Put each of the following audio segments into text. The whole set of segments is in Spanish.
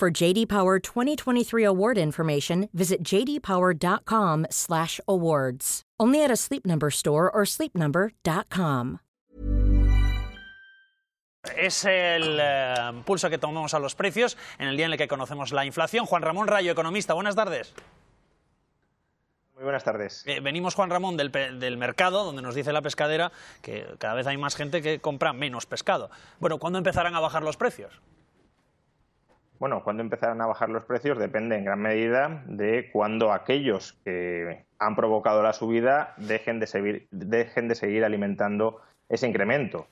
For JD Power 2023 award information, visit jdpower.com/awards. Only at a Sleep Number store or sleepnumber.com. Es el eh, pulso que tomamos a los precios en el día en el que conocemos la inflación. Juan Ramón Rayo, economista, buenas tardes. Muy buenas tardes. Eh, venimos, Juan Ramón, del, mercado, donde nos dice la pescadera que cada vez hay más gente que compra menos pescado. Bueno, ¿cuándo empezarán a bajar los precios? Bueno, cuando empezarán a bajar los precios depende en gran medida de cuando aquellos que han provocado la subida dejen de seguir, dejen de seguir alimentando ese incremento.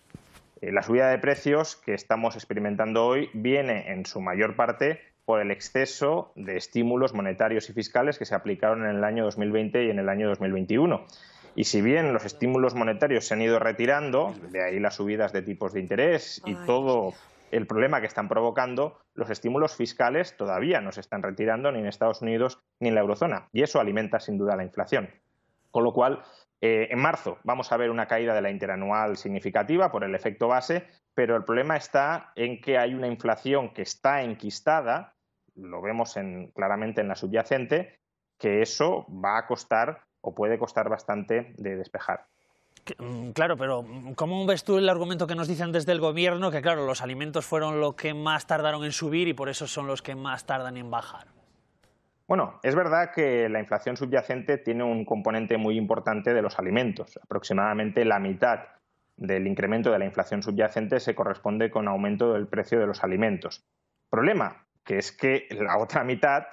Eh, La subida de precios que estamos experimentando hoy viene en su mayor parte por el exceso de estímulos monetarios y fiscales que se aplicaron en el año 2020 y en el año 2021. Y si bien los estímulos monetarios se han ido retirando, de ahí las subidas de tipos de interés y todo el problema que están provocando, los estímulos fiscales todavía no se están retirando ni en Estados Unidos ni en la eurozona. Y eso alimenta sin duda la inflación. Con lo cual, eh, en marzo vamos a ver una caída de la interanual significativa por el efecto base, pero el problema está en que hay una inflación que está enquistada, lo vemos en- claramente en la subyacente, que eso va a costar o puede costar bastante de despejar. Mm, Claro, pero mm, ¿cómo ves tú el argumento que nos dicen desde el gobierno? Que claro, los alimentos fueron lo que más tardaron en subir y por eso son los que más tardan en bajar. Bueno, es verdad que la inflación subyacente tiene un componente muy importante de los alimentos. Aproximadamente la mitad del incremento de la inflación subyacente se corresponde con aumento del precio de los alimentos. Problema, que es que la otra mitad,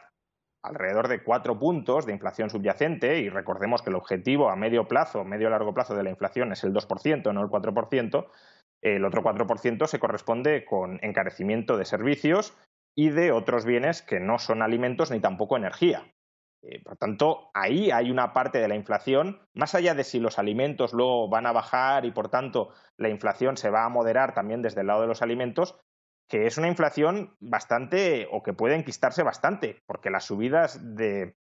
alrededor de cuatro puntos de inflación subyacente, y recordemos que el objetivo a medio plazo, medio largo plazo de la inflación es el 2%, no el 4%, el otro 4% se corresponde con encarecimiento de servicios y de otros bienes que no son alimentos ni tampoco energía. Eh, por tanto, ahí hay una parte de la inflación, más allá de si los alimentos luego van a bajar y por tanto la inflación se va a moderar también desde el lado de los alimentos, que es una inflación bastante o que puede enquistarse bastante, porque las subidas del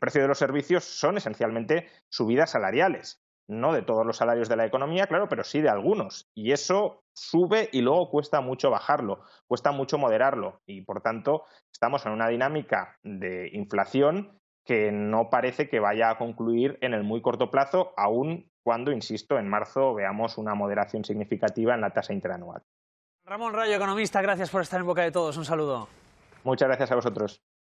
precio de los servicios son esencialmente subidas salariales no de todos los salarios de la economía, claro, pero sí de algunos. Y eso sube y luego cuesta mucho bajarlo, cuesta mucho moderarlo. Y por tanto, estamos en una dinámica de inflación que no parece que vaya a concluir en el muy corto plazo, aun cuando, insisto, en marzo veamos una moderación significativa en la tasa interanual. Ramón Rayo, economista, gracias por estar en boca de todos. Un saludo. Muchas gracias a vosotros.